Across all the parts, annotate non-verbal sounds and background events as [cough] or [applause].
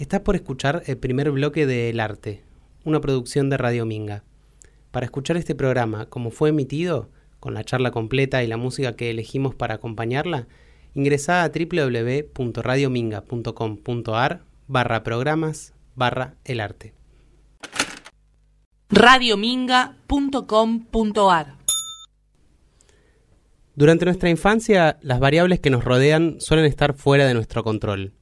Estás por escuchar el primer bloque de El Arte, una producción de Radio Minga. Para escuchar este programa como fue emitido, con la charla completa y la música que elegimos para acompañarla, ingresa a www.radiominga.com.ar barra programas barra el arte. radiominga.com.ar Durante nuestra infancia, las variables que nos rodean suelen estar fuera de nuestro control.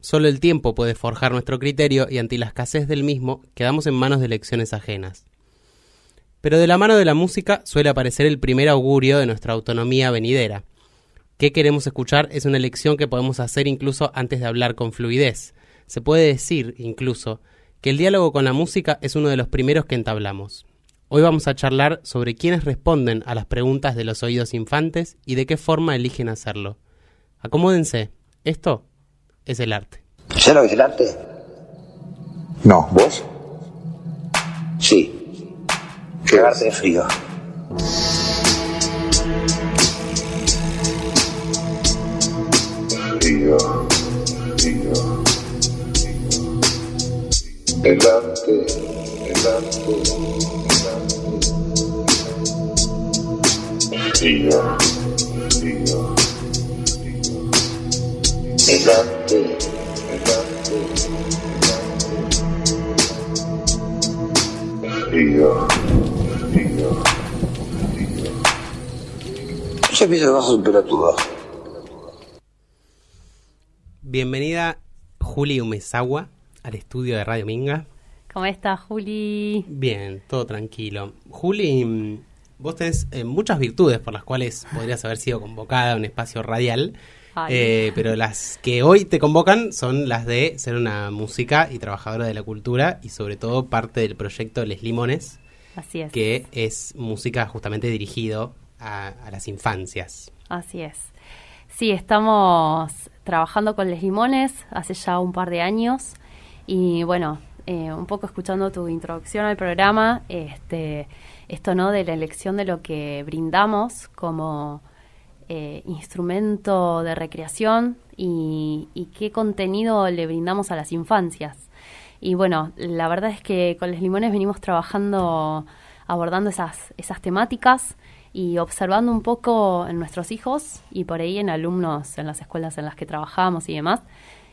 Solo el tiempo puede forjar nuestro criterio y ante la escasez del mismo quedamos en manos de elecciones ajenas. Pero de la mano de la música suele aparecer el primer augurio de nuestra autonomía venidera. ¿Qué queremos escuchar? Es una elección que podemos hacer incluso antes de hablar con fluidez. Se puede decir, incluso, que el diálogo con la música es uno de los primeros que entablamos. Hoy vamos a charlar sobre quiénes responden a las preguntas de los oídos infantes y de qué forma eligen hacerlo. Acomódense. Esto es el arte. ¿Sabes lo que es el arte? No, ¿vos? Sí. Cagarte de frío. Frío, frío, El arte, el arte, el arte. Frío, frío, frío. Ya bajo temperatura. Bienvenida Juli Umezawa al estudio de Radio Minga. ¿Cómo estás, Juli? Bien, todo tranquilo. Juli, mm, vos tenés eh, muchas virtudes por las cuales podrías haber sido convocada a un espacio radial. Eh, pero las que hoy te convocan son las de ser una música y trabajadora de la cultura y sobre todo parte del proyecto Les Limones, Así es. que es música justamente dirigido a, a las infancias. Así es. Sí, estamos trabajando con Les Limones hace ya un par de años y bueno, eh, un poco escuchando tu introducción al programa, este, esto no de la elección de lo que brindamos como eh, instrumento de recreación y, qué contenido le brindamos a las infancias. Y bueno, la verdad es que con Les Limones venimos trabajando, abordando esas, esas temáticas y observando un poco en nuestros hijos y por ahí en alumnos en las escuelas en las que trabajamos y demás,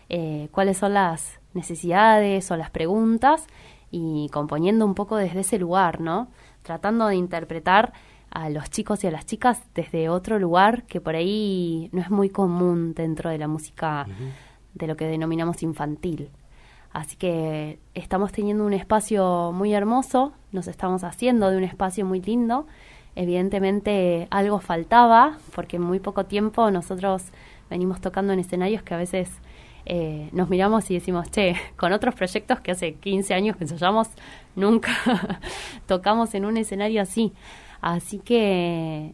eh, cuáles son las necesidades o las preguntas y componiendo un poco desde ese lugar, ¿no? Tratando de interpretar a los chicos y a las chicas desde otro lugar que por ahí no es muy común dentro de la música de lo que denominamos infantil. Así que estamos teniendo un espacio muy hermoso, nos estamos haciendo de un espacio muy lindo. Evidentemente algo faltaba, porque en muy poco tiempo nosotros venimos tocando en escenarios que a veces eh, nos miramos y decimos, che, con otros proyectos que hace 15 años que ensayamos, nunca [laughs] tocamos en un escenario así. Así que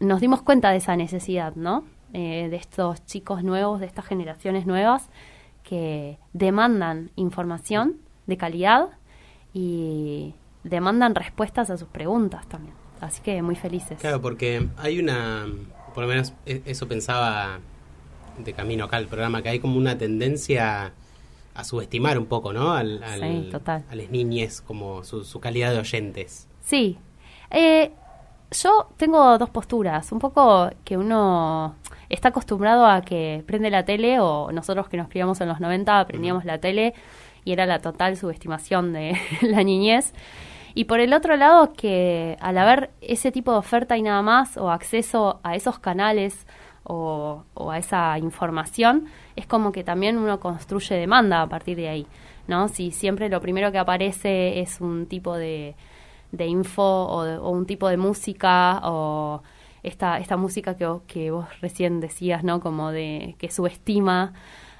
nos dimos cuenta de esa necesidad, ¿no? Eh, de estos chicos nuevos, de estas generaciones nuevas que demandan información de calidad y demandan respuestas a sus preguntas también. Así que muy felices. Claro, porque hay una, por lo menos e- eso pensaba de camino acá al programa, que hay como una tendencia a subestimar un poco, ¿no? Al, al- Sí, total. A las niñes como su, su calidad de oyentes. Sí. Eh, yo tengo dos posturas. Un poco que uno está acostumbrado a que prende la tele, o nosotros que nos criamos en los 90 aprendíamos la tele y era la total subestimación de [laughs] la niñez. Y por el otro lado, que al haber ese tipo de oferta y nada más, o acceso a esos canales o, o a esa información, es como que también uno construye demanda a partir de ahí, ¿no? Si siempre lo primero que aparece es un tipo de, de info o, de- o un tipo de música o esta, esta música que, vos- que vos recién decías, ¿no? Como de que subestima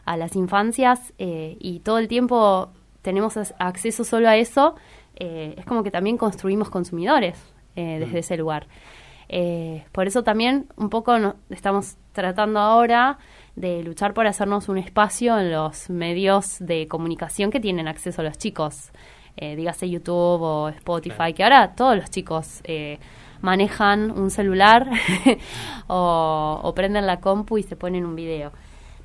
a las infancias eh, y todo el tiempo tenemos acceso solo a eso, eh, es como que también construimos consumidores eh, desde ese lugar. Eh, por eso también un poco no- estamos tratando ahora de luchar por hacernos un espacio en los medios de comunicación que tienen acceso a los chicos, eh, dígase YouTube o Spotify, que ahora todos los chicos eh, manejan un celular [laughs] o, o prenden la compu y se ponen un video.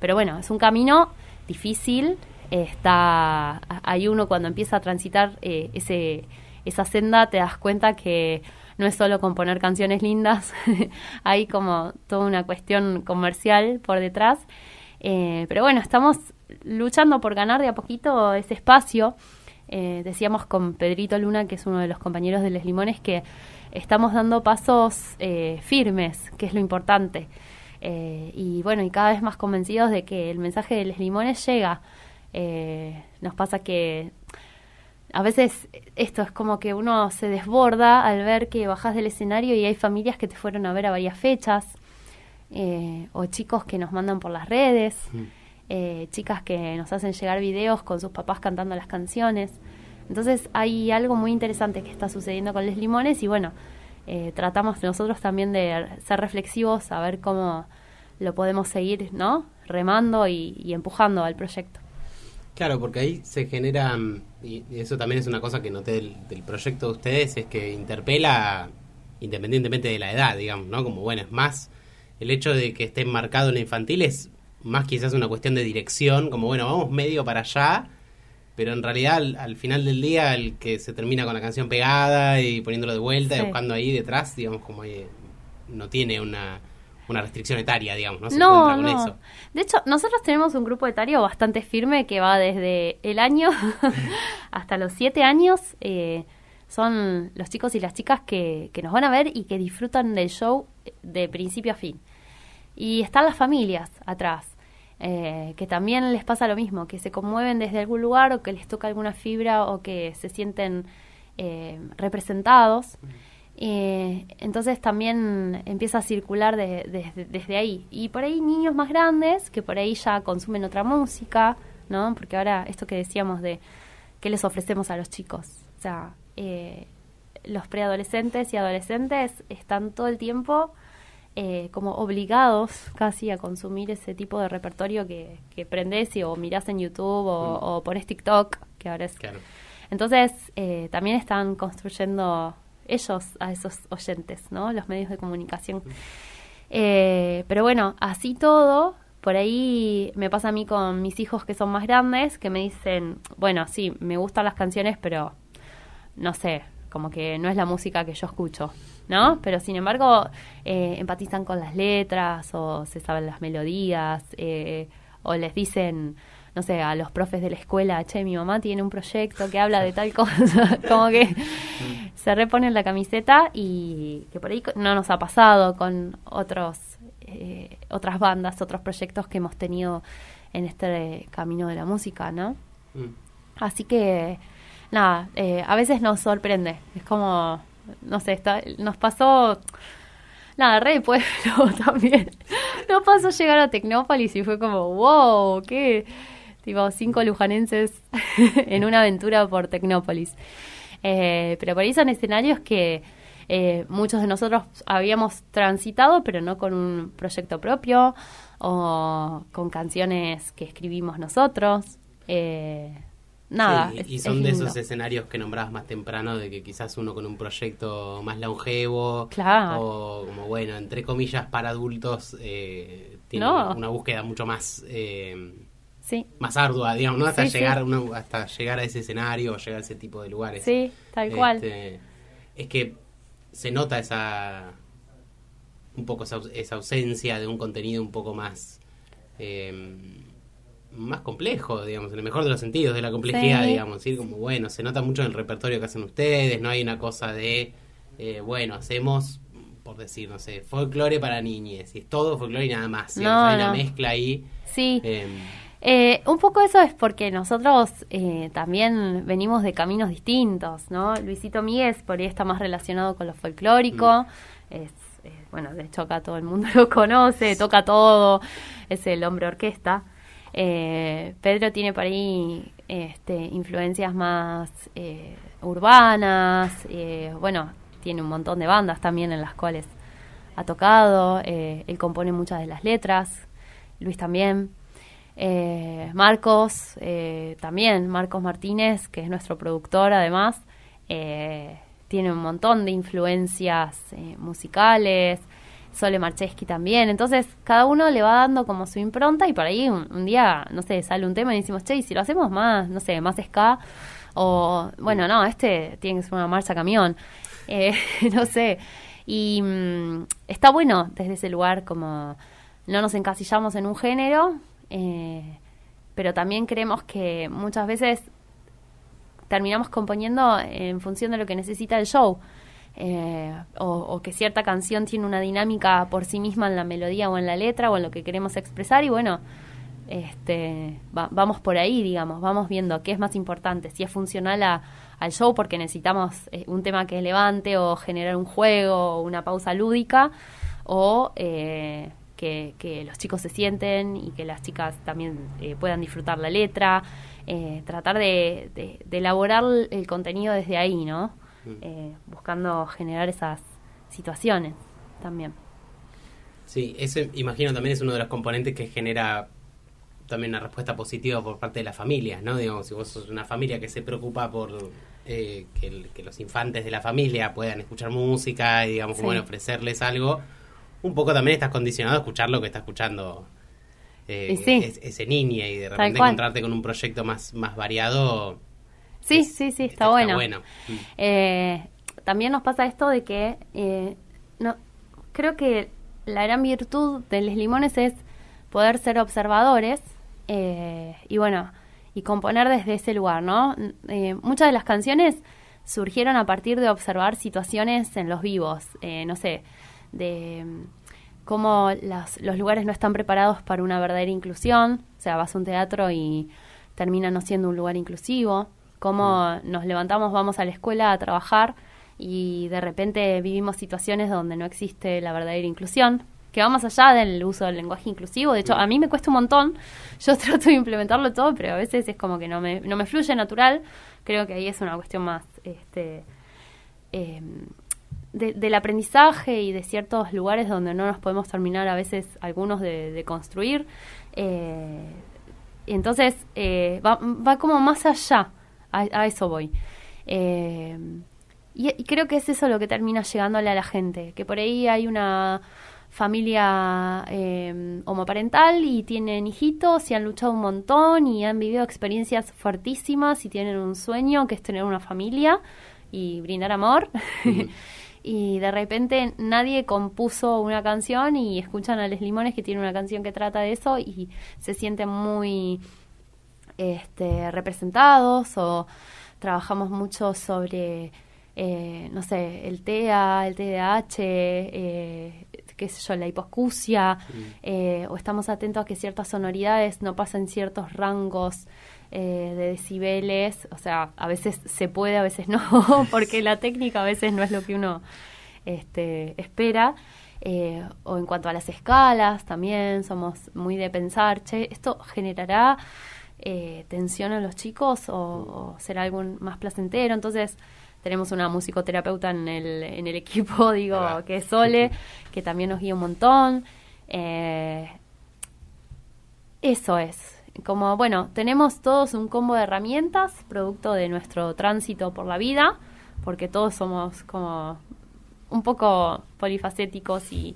Pero bueno, es un camino difícil está hay uno cuando empieza a transitar eh, ese esa senda te das cuenta que no es solo componer canciones lindas, [laughs] hay como toda una cuestión comercial por detrás. Eh, pero bueno, estamos luchando por ganar de a poquito ese espacio. Eh, decíamos con Pedrito Luna, que es uno de los compañeros de Les Limones, que estamos dando pasos eh, firmes, que es lo importante. y bueno, y cada vez más convencidos de que el mensaje de Les Limones llega. nos pasa que a veces esto es como que uno se desborda al ver que bajas del escenario y hay familias que te fueron a ver a varias fechas, eh, o chicos que nos mandan por las redes, mm. eh, chicas que nos hacen llegar videos con sus papás cantando las canciones. Entonces hay algo muy interesante que está sucediendo con Les Limones y bueno, eh, tratamos nosotros también de ser reflexivos, a ver cómo lo podemos seguir, ¿no? Remando y empujando al proyecto. Claro, porque ahí se genera, mm, y eso también es una cosa que noté del, proyecto de ustedes, es que interpela independientemente de la edad, digamos, ¿no? Como bueno, es más el hecho de que esté marcado en la infantil es más quizás una cuestión de dirección, como bueno, vamos medio para allá, pero en realidad al, final del día el que se termina con la canción pegada y poniéndolo de vuelta y buscando ahí detrás, digamos, como no tiene una una restricción etaria, digamos, ¿no? Se no, no. eso. De hecho, nosotros tenemos un grupo etario bastante firme que va desde el año [laughs] hasta los siete años. Eh, son los chicos y las chicas que, que nos van a ver y que disfrutan del show de principio a fin. Y están las familias atrás. Eh, que también les pasa lo mismo, que se conmueven desde algún lugar o que les toca alguna fibra o que se sienten eh, representados. Eh, entonces también empieza a circular desde ahí. Y por ahí niños más grandes que por ahí ya consumen otra música, ¿no? Porque ahora esto que decíamos de qué les ofrecemos a los chicos. O sea, eh, los preadolescentes y adolescentes están todo el tiempo eh, como obligados casi a consumir ese tipo de repertorio que, que prendes y, o mirás en YouTube o, mm. o pones TikTok, que ahora es... Entonces, eh, también están construyendo ellos a esos oyentes, ¿no? Los medios de comunicación. Eh, pero bueno, así todo, por ahí me pasa a mí con mis hijos que son más grandes, que me dicen, bueno, sí, me gustan las canciones, pero no sé, como que no es la música que yo escucho, ¿no? Pero sin embargo, eh, empatizan con las letras o se saben las melodías eh, o les dicen no sé, a los profes de la escuela, che, mi mamá tiene un proyecto que habla de tal [laughs] cosa, [laughs] como que se reponen la camiseta y que por ahí no nos ha pasado con otros eh, otras bandas, otros proyectos que hemos tenido en este camino de la música, ¿no? Mm. Así que, nada, eh, a veces nos sorprende, es como, no sé, está, nos pasó nada, Rey Pueblo [laughs] también. Nos pasó llegar a Tecnópolis y fue como, wow, qué, tipo cinco lujanenses [laughs] en una aventura por Tecnópolis. Eh, pero por ahí son escenarios que eh, muchos de nosotros habíamos transitado, pero no con un proyecto propio o con canciones que escribimos nosotros. Eh, nada. y son de esos escenarios que nombrabas más temprano, de que quizás uno con un proyecto más longevo o como bueno, entre comillas, para adultos, tiene una búsqueda mucho más más ardua, digamos, ¿no? Hasta llegar hasta llegar a ese escenario o llegar a ese tipo de lugares. Sí, tal cual. Este, es que se nota esa un poco esa, ausencia de un contenido un poco más más complejo, digamos, en el mejor de los sentidos de la complejidad, digamos, ¿sí? como bueno, se nota mucho en el repertorio que hacen ustedes, no hay una cosa de eh, bueno, hacemos por decir, no sé, folclore para niñes, y es todo folclore y nada más, hay una mezcla ahí. Sí. Em, eh, un poco eso es porque nosotros eh, también venimos de caminos distintos, ¿no? Luisito Miguel por ahí está más relacionado con lo folclórico, mm. es, bueno, de hecho acá todo el mundo [laughs] lo conoce, toca todo, es el hombre orquesta. Eh, Pedro tiene por ahí este, influencias más urbanas, bueno, tiene un montón de bandas también en las cuales ha tocado, él compone muchas de las letras, Luis también. Eh, Marcos, eh, también Marcos Martínez, que es nuestro productor además, eh, tiene un montón de influencias musicales. Sole Marcheski también. Entonces, cada uno le va dando como su impronta y por ahí un, un día, no sé, sale un tema y decimos, che, y si lo hacemos más, no sé, más ska, o bueno, no, este tiene que ser una marcha camión, eh, [laughs] no sé. Y mm, está bueno desde ese lugar como no nos encasillamos en un género, eh, pero también creemos que muchas veces terminamos componiendo en función de lo que necesita el show. Eh, o, o que cierta canción tiene una dinámica por sí misma en la melodía o en la letra o en lo que queremos expresar y bueno, este, va- vamos por ahí, digamos, vamos viendo qué es más importante, si es funcional a- al show porque necesitamos eh, un tema que levante o generar un juego o una pausa lúdica o eh, que, que los chicos se sienten y que las chicas también eh, puedan disfrutar la letra, eh, tratar de, de- de elaborar el contenido desde ahí, ¿no? Eh, buscando generar esas situaciones también. Sí, ese imagino también es uno de los componentes que genera también una respuesta positiva por parte de la familia, ¿no? Digamos, si vos sos una familia que se preocupa por eh, que, el- que los infantes de la familia puedan escuchar música y, digamos, Sí. bueno, ofrecerles algo, un poco también estás condicionado a escuchar lo que está escuchando eh, es- ese niño y de repente encontrarte con un proyecto más, más variado. Sí, sí, sí, está, bueno. Mm. Eh, también nos pasa esto de que eh, no, creo que la gran virtud de los limones es poder ser observadores eh, y bueno, y componer desde ese lugar, ¿no? Eh, muchas de las canciones surgieron a partir de observar situaciones en los vivos, eh, no sé, de mm, cómo las- los lugares no están preparados para una verdadera inclusión, o sea, vas a un teatro y termina no siendo un lugar inclusivo, cómo nos levantamos, vamos a la escuela a trabajar y de repente vivimos situaciones donde no existe la verdadera inclusión, que va más allá del uso del lenguaje inclusivo. De hecho, a mí me cuesta un montón. [laughs] Yo trato de implementarlo todo, pero a veces es como que no me, no me fluye natural. Creo que ahí es una cuestión más este, eh, de- del aprendizaje y de ciertos lugares donde no nos podemos terminar a veces algunos de, de construir. Eh, entonces, eh, va, va como más allá, a, a eso voy. Eh, y, y creo que es eso lo que termina llegándole a la gente, que por ahí hay una familia eh, homoparental y tienen hijitos y han luchado un montón y han vivido experiencias fuertísimas y tienen un sueño que es tener una familia y brindar amor. [laughs] y de repente nadie compuso una canción y escuchan a Les Limones que tiene una canción que trata de eso y se sienten muy este, representados o trabajamos mucho sobre, eh, no sé, el TEA, el TDAH, eh, qué sé yo, la hiposcusia, eh, o estamos atentos a que ciertas sonoridades no pasen ciertos rangos eh, de decibeles, o sea, a veces se puede, a veces no, [laughs] porque la técnica a veces no es lo que uno este, espera. Eh, o en cuanto a las escalas, también somos muy de pensar, che, esto generará eh, tensión en los chicos o, o será algo más placentero. Entonces, tenemos una musicoterapeuta en el, en el [laughs] equipo, digo, que es Sole, que también nos guía un montón. Eh, eso es. Como, bueno, tenemos todos un combo de herramientas, producto de nuestro tránsito por la vida, porque todos somos como un poco polifacéticos y,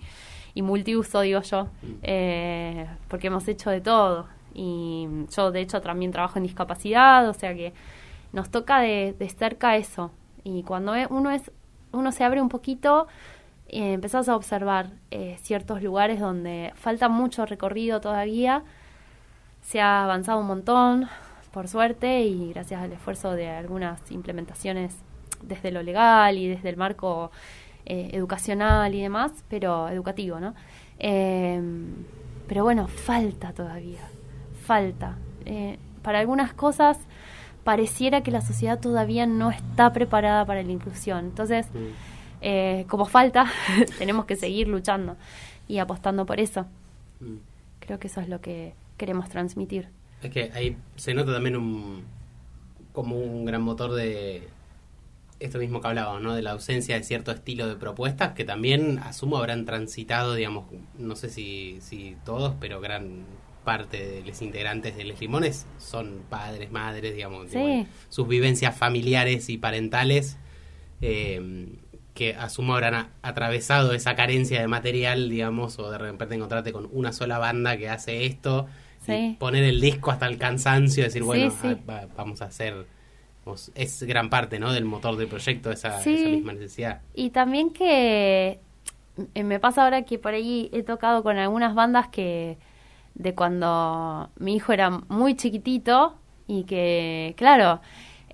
y multiuso, digo yo, eh, porque hemos hecho de todo. Y yo, de hecho, también trabajo en discapacidad, o sea que nos toca de, de cerca eso. Y cuando e- uno, es, uno se abre un poquito, eh, empezás a observar eh, ciertos lugares donde falta mucho recorrido todavía. Se ha avanzado un montón, por suerte, y gracias al esfuerzo de algunas implementaciones desde lo legal y desde el marco eh, educacional y demás, pero educativo, ¿no? Eh, pero bueno, falta todavía, falta. Eh, para algunas cosas pareciera que la sociedad todavía no está preparada para la inclusión. Entonces, eh, como falta, [laughs] tenemos que seguir luchando y apostando por eso. Mm. Creo que eso es lo que queremos transmitir. Es que ahí se nota también un como un gran motor de esto mismo que hablábamos, ¿no? De la ausencia de cierto estilo de propuestas que también asumo habrán transitado, digamos, no sé si, si todos, pero gran parte de los integrantes de Les Limones son padres, madres, digamos, Sí. sus vivencias familiares y parentales eh, que asumo habrán atravesado esa carencia de material, digamos, o de repente encontrarte con una sola banda que hace esto, y poner el disco hasta el cansancio, decir, bueno, sí. ah, va- vamos a hacer, es gran parte, ¿no? Del motor del proyecto, esa, Sí. esa misma necesidad. Y también que eh, me pasa ahora que por ahí he tocado con algunas bandas que de cuando mi hijo era muy chiquitito y que, claro,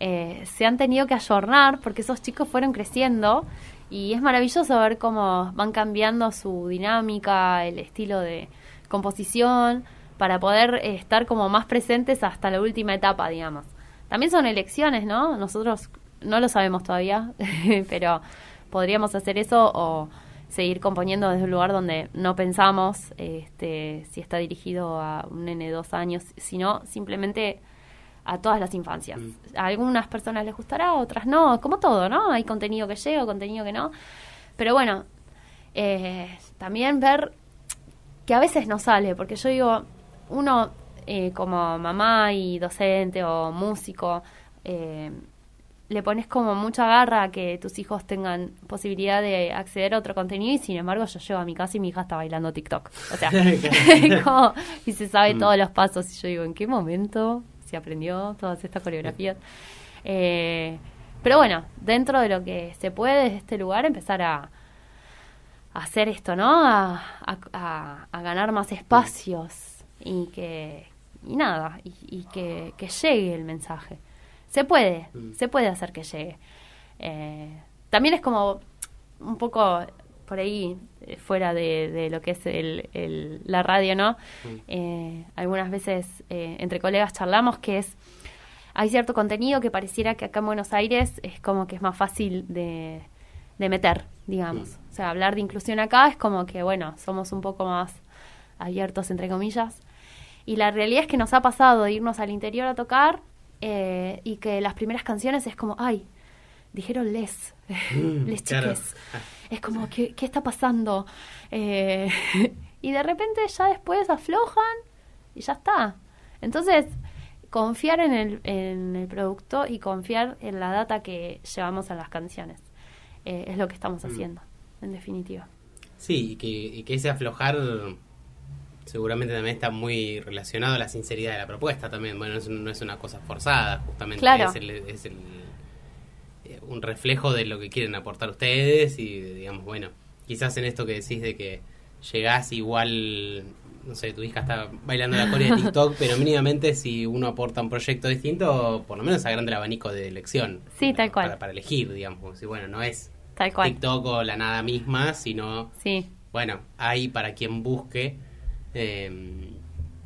eh, se han tenido que ayornar porque esos chicos fueron creciendo y es maravilloso ver cómo van cambiando su dinámica, el estilo de composición para poder eh, estar como más presentes hasta la última etapa, digamos. También son elecciones, ¿no? Nosotros no lo sabemos todavía, [laughs] pero podríamos hacer eso o seguir componiendo desde un lugar donde no pensamos este, si está dirigido a un nene de dos años, sino simplemente a todas las infancias. A algunas personas les gustará, a otras no, como todo, ¿no? Hay contenido que llega, contenido que no. Pero bueno, eh, también ver que a veces no sale, porque yo digo, uno eh, como mamá y docente o músico, eh, le pones como mucha garra a que tus hijos tengan posibilidad de acceder a otro contenido y sin embargo yo llego a mi casa y mi hija está bailando TikTok. O sea, [laughs] como- y se sabe Mm. todos los pasos y yo digo, ¿en qué momento se aprendió todas estas coreografías? Eh, pero bueno, dentro de lo que se puede desde este lugar empezar a, a hacer esto, ¿no? A, a- a- a ganar más espacios y que y nada, y, y que, que llegue el mensaje. Se puede, Mm. se puede hacer que llegue. Eh, también es como un poco por ahí, eh, fuera de, de lo que es el, el- la radio, ¿no? Eh, algunas veces eh, entre colegas charlamos que es hay cierto contenido que pareciera que acá en Buenos Aires es como que es más fácil de, de meter, digamos. Mm. O sea, hablar de inclusión acá es como que, bueno, somos un poco más abiertos, entre comillas. Y la realidad es que nos ha pasado de irnos al interior a tocar eh, y que las primeras canciones es como, ay, dijeron les, Mm, [laughs] les claro. chiques. Es como, ¿qué, qué está pasando? Eh, [laughs] y de repente ya después aflojan y ya está. Entonces, confiar en el, en el producto y confiar en la data que llevamos a las canciones. Eh, es lo que estamos Mm. haciendo, en definitiva. Sí, y que, y que ese aflojar seguramente también está muy relacionado a la sinceridad de la propuesta también. Bueno, es- no es una cosa forzada, justamente. Claro. Es, el, es el- eh, un reflejo de lo que quieren aportar ustedes y, digamos, bueno, quizás en esto que decís de que llegás igual, no sé, tu hija está bailando la coreo de TikTok, [laughs] pero mínimamente si uno aporta un proyecto distinto, por lo menos agranda el abanico de elección. Sí, tal cual. Para, para elegir, digamos, si, bueno, no es Tal cual. TikTok o la nada misma, sino Sí, bueno, hay para quien busque eh,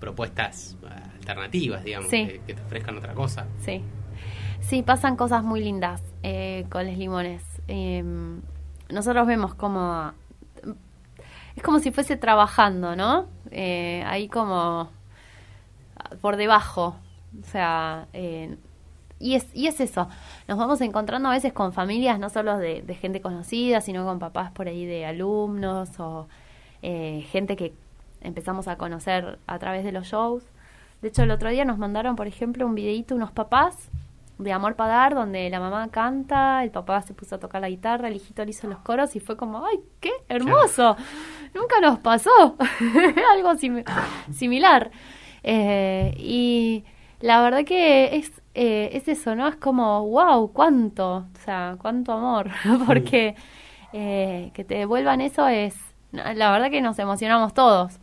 propuestas alternativas, digamos, Sí. que, que te ofrezcan otra cosa. sí. Sí, pasan cosas muy lindas eh, con los limones. Eh, nosotros vemos como... Es como si fuese trabajando, ¿no? Eh, ahí como por debajo. O sea, eh, y, es, y es eso. Nos vamos encontrando a veces con familias, no solo de, de gente conocida, sino con papás por ahí de alumnos o eh, gente que empezamos a conocer a través de los shows. De hecho, el otro día nos mandaron, por ejemplo, un videíto unos papás de Amor Padar, donde la mamá canta, el papá se puso a tocar la guitarra, el hijito le hizo los coros y fue como, ¡ay, qué hermoso! Nunca nos pasó [laughs] algo simi- similar. Eh, y la verdad que es, eh, es eso, ¿no? Es como, wow, cuánto, o sea, cuánto amor, [laughs] porque eh, que te devuelvan eso es, la verdad que nos emocionamos todos.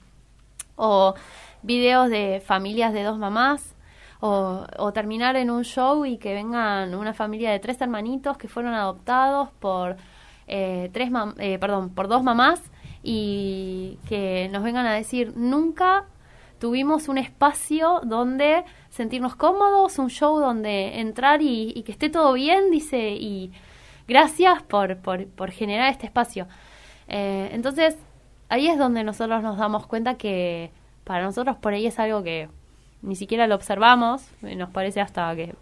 O videos de familias de dos mamás, o, terminar en un show y que vengan una familia de tres hermanitos que fueron adoptados por eh, tres mam- eh, perdón por dos mamás y que nos vengan a decir nunca tuvimos un espacio donde sentirnos cómodos un show donde entrar y, y que esté todo bien dice y gracias por, por, por generar este espacio Eh, entonces ahí es donde nosotros nos damos cuenta que para nosotros por ahí es algo que ni siquiera lo observamos, nos parece hasta que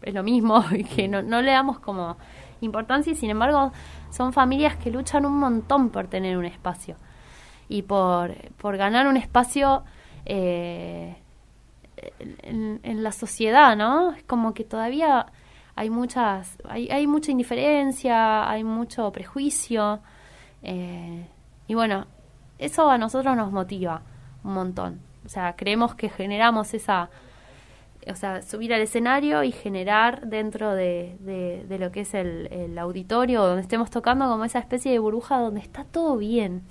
es lo mismo [laughs] y que no, no le damos como importancia sin embargo son familias que luchan un montón por tener un espacio y por, por ganar un espacio eh, en, en la sociedad, ¿no? Es como que todavía hay muchas, hay, hay mucha indiferencia, hay mucho prejuicio. eh, y bueno, eso a nosotros nos motiva un montón. O sea, creemos que generamos esa, o sea, subir al escenario y generar dentro de, de- de lo que es el, el auditorio donde estemos tocando como esa especie de burbuja donde está todo bien,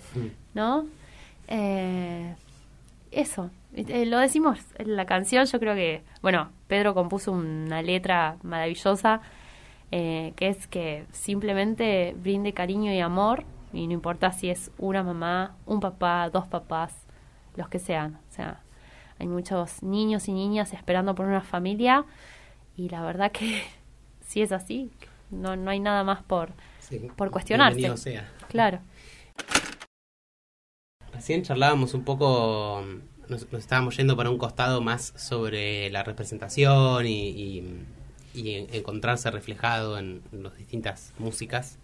¿no? Eh, eso, eh, lo decimos en la canción, yo creo que, bueno, Pedro compuso una letra maravillosa eh, que es que simplemente brinde cariño y amor y no importa si es una mamá, un papá, dos papás, los que sean, o sea, hay muchos niños y niñas esperando por una familia y la verdad que [laughs] si es así, no, no hay nada más por, Sí, por cuestionarse. sea. Claro. Recién charlábamos un poco, nos, nos estábamos yendo para un costado más sobre la representación y, y- y en- encontrarse reflejado en, las distintas músicas.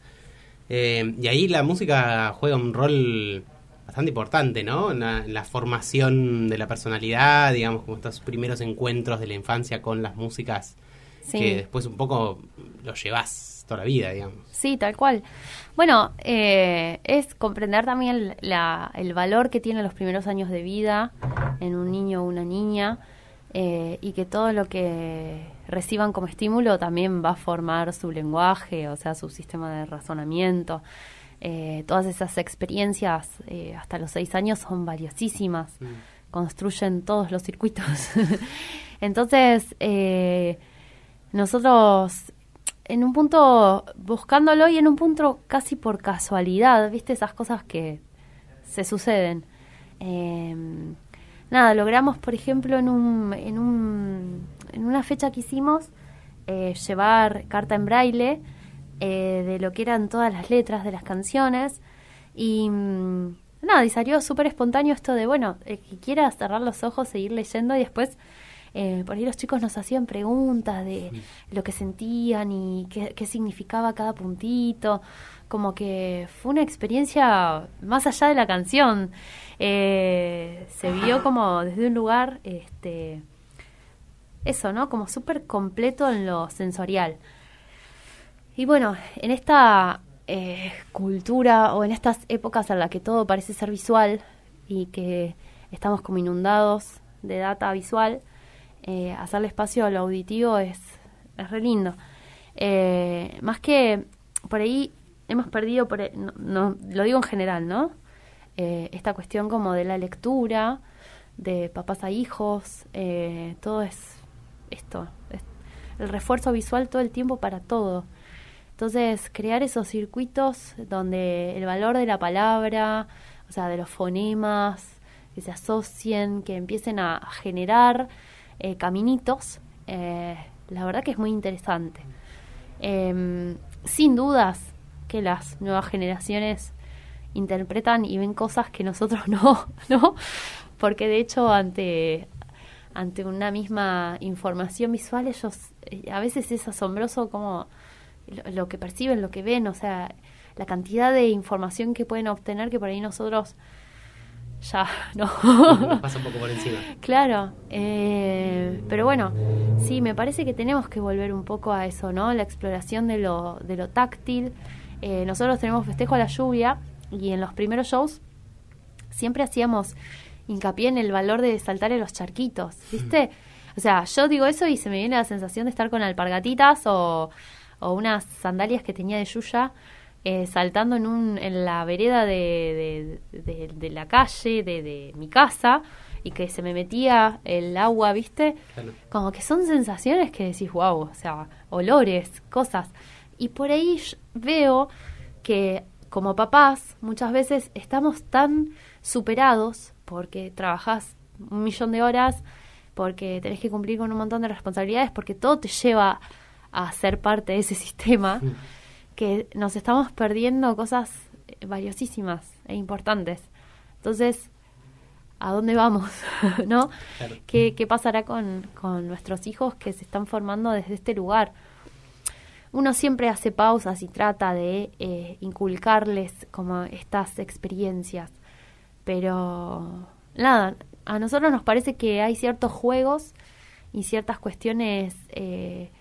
Eh, y ahí la música juega un rol bastante importante, ¿no? En la, en la formación de la personalidad, digamos, como estos primeros encuentros de la infancia con las músicas Sí. que después un poco lo llevas toda la vida, digamos. Sí, tal cual. Bueno, eh, es comprender también la- el valor que tienen los primeros años de vida en un niño o una niña eh, y que todo lo que reciban como estímulo también va a formar su lenguaje, o sea, su sistema de razonamiento. Eh, todas esas experiencias eh, hasta los seis años son valiosísimas, construyen todos los circuitos. [laughs] Entonces, eh, nosotros en un punto buscándolo y en un punto casi por casualidad, ¿viste? Esas cosas que se suceden. Eh, nada, logramos, por ejemplo, en, un, en, un, en una fecha que hicimos, eh, llevar carta en braille eh, de lo que eran todas las letras de las canciones y mm, nada, y salió súper espontáneo esto de, bueno, que quiera cerrar los ojos, seguir leyendo y después eh, por ahí los chicos nos hacían preguntas de lo que sentían y qué, qué significaba cada puntito. Como que fue una experiencia más allá de la canción. Eh, se vio como desde un lugar, este, eso, ¿no? Como súper completo en lo sensorial. Y bueno, en esta eh, cultura o en estas épocas en las que todo parece ser visual y que estamos como inundados de data visual, eh, hacerle espacio a lo auditivo es, es re lindo. Eh, más que por ahí hemos perdido, por, e- no, no- lo digo en general, ¿no? Esta cuestión como de la lectura, de papás a hijos, todo es esto, es el refuerzo visual todo el tiempo para todo. Entonces, crear esos circuitos donde el valor de la palabra, o sea, de los fonemas, que se asocien, que empiecen a a generar eh, caminitos, eh, la verdad que es muy interesante. Em, sin dudas que las nuevas generaciones interpretan y ven cosas que nosotros [laughs] no, ¿no? Porque de hecho ante, ante una misma información visual ellos eh, a veces es asombroso como lo, lo que perciben, lo que ven, o sea, la cantidad de información que pueden obtener que por ahí nosotros ya [laughs] no. Pasa un poco por encima. Claro, eh, pero bueno, sí, me parece que tenemos que volver un poco a eso, ¿no? La exploración de lo, de lo táctil. Eh, nosotros tenemos festejo a la lluvia y en los primeros shows siempre hacíamos hincapié en el valor de saltar en los charquitos, ¿viste? O sea, yo digo eso y se me viene la sensación de estar con alpargatitas o, o unas sandalias que tenía de Yuya eh, saltando en, un, en la vereda de, de, de- de la calle, de, mi casa, y que se me metía el agua, ¿viste? Claro. Como que son sensaciones que decís, wow, o sea, olores, cosas. Y por ahí veo que como papás muchas veces estamos tan superados porque trabajás un millón de horas, porque tenés que cumplir con un montón de responsabilidades, porque todo te lleva a ser parte de ese [laughs] sistema, que nos estamos perdiendo cosas eh, valiosísimas e importantes. Entonces, ¿a dónde vamos? [laughs] ¿No? Claro. ¿Qué, qué pasará con, con nuestros hijos que se están formando desde este lugar? Uno siempre hace pausas y trata de eh, inculcarles como estas experiencias, pero nada, a nosotros nos parece que hay ciertos juegos y ciertas cuestiones eh,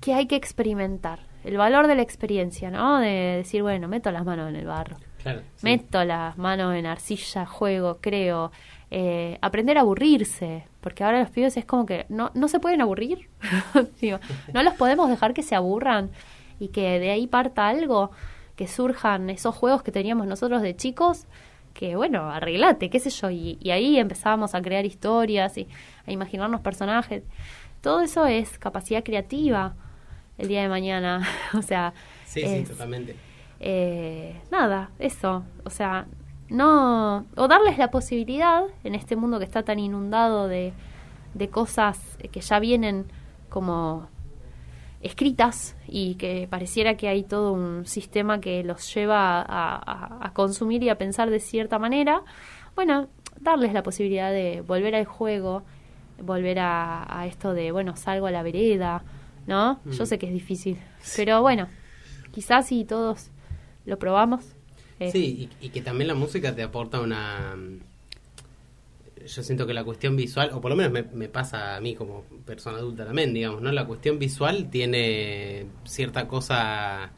que hay que experimentar. El valor de la experiencia, ¿no? De decir, bueno, meto las manos en el barro. Claro. sí. Meto las manos en arcilla, juego, creo. Eh, aprender a aburrirse, porque ahora los pibes es como que no, no se pueden aburrir. [laughs] Digo, no los podemos dejar que se aburran y que de ahí parta algo, que surjan esos juegos que teníamos nosotros de chicos, que bueno, arreglate, qué sé yo. Y, y ahí empezábamos a crear historias y a imaginarnos personajes. Todo eso es capacidad creativa el día de mañana. [laughs] o sea, Sí, sí, totalmente. eh, nada, eso, o sea, no, o darles la posibilidad en este mundo que está tan inundado de, de cosas que ya vienen como escritas y que pareciera que hay todo un sistema que los lleva a, a- a consumir y a pensar de cierta manera, bueno, darles la posibilidad de volver al juego, volver a, a esto de, bueno, salgo a la vereda, ¿no? Yo Mm. sé que es difícil, pero bueno, quizás si todos lo probamos. eh, Sí, y, y que también la música te aporta una... Yo siento que la cuestión visual, o por lo menos me, me pasa a mí como persona adulta también, digamos, ¿no? La cuestión visual tiene cierta cosa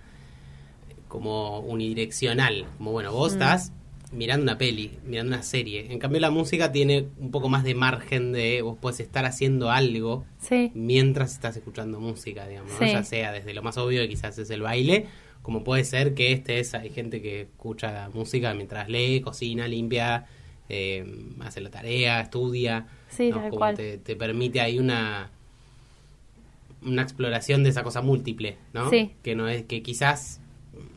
como unidireccional. Como, bueno, vos Mm. estás mirando una peli, mirando una serie. En cambio, la música tiene un poco más de margen de vos puedes estar haciendo algo Sí, mientras estás escuchando música, digamos, ya sea desde lo más obvio que quizás es el baile, como puede ser que este es, hay gente que escucha música mientras lee, cocina, limpia, eh, hace la tarea, estudia, Sí, ¿no? Como cual. Te, te permite ahí una una exploración de esa cosa múltiple, ¿no? Sí. Que no es que quizás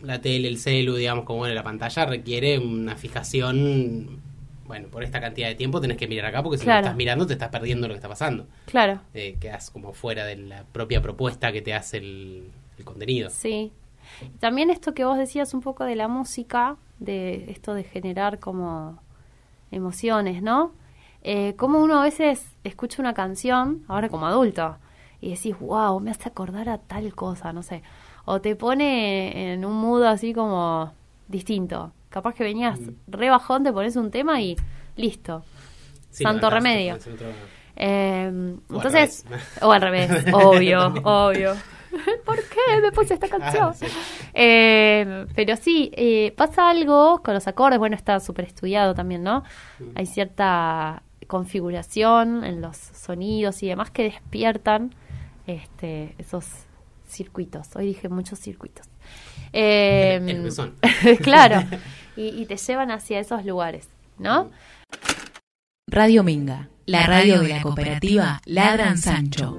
la tele, el celu, digamos, como en la pantalla, requiere una fijación. Bueno, por esta cantidad de tiempo tenés que mirar acá porque si Claro. no estás mirando te estás perdiendo lo que está pasando claro, eh, quedas como fuera de la propia propuesta que te hace el, el contenido. sí. También esto que vos decías un poco de la música, de esto de generar como emociones, ¿no? Eh, como uno a veces escucha una canción, ahora como adulto, y decís, wow, me hace acordar a tal cosa, no sé. O te pone en un mood así como distinto. Capaz que venías re bajón, te pones un tema y listo. Sí, Santo remedio. Eh, O al entonces, o al revés, [laughs] obvio, obvio. [laughs] ¿Por qué me puse esta [laughs] canción? Ah, sí. Eh, pero sí, eh, pasa algo con los acordes, bueno, está súper estudiado también, ¿no? Mm. Hay cierta configuración en los sonidos y demás que despiertan este, esos circuitos. Hoy dije muchos circuitos. Eh, [laughs] El- el mesón. claro, y, y te llevan hacia esos lugares, ¿no? Radio Minga, la radio de la cooperativa Ladran Sancho.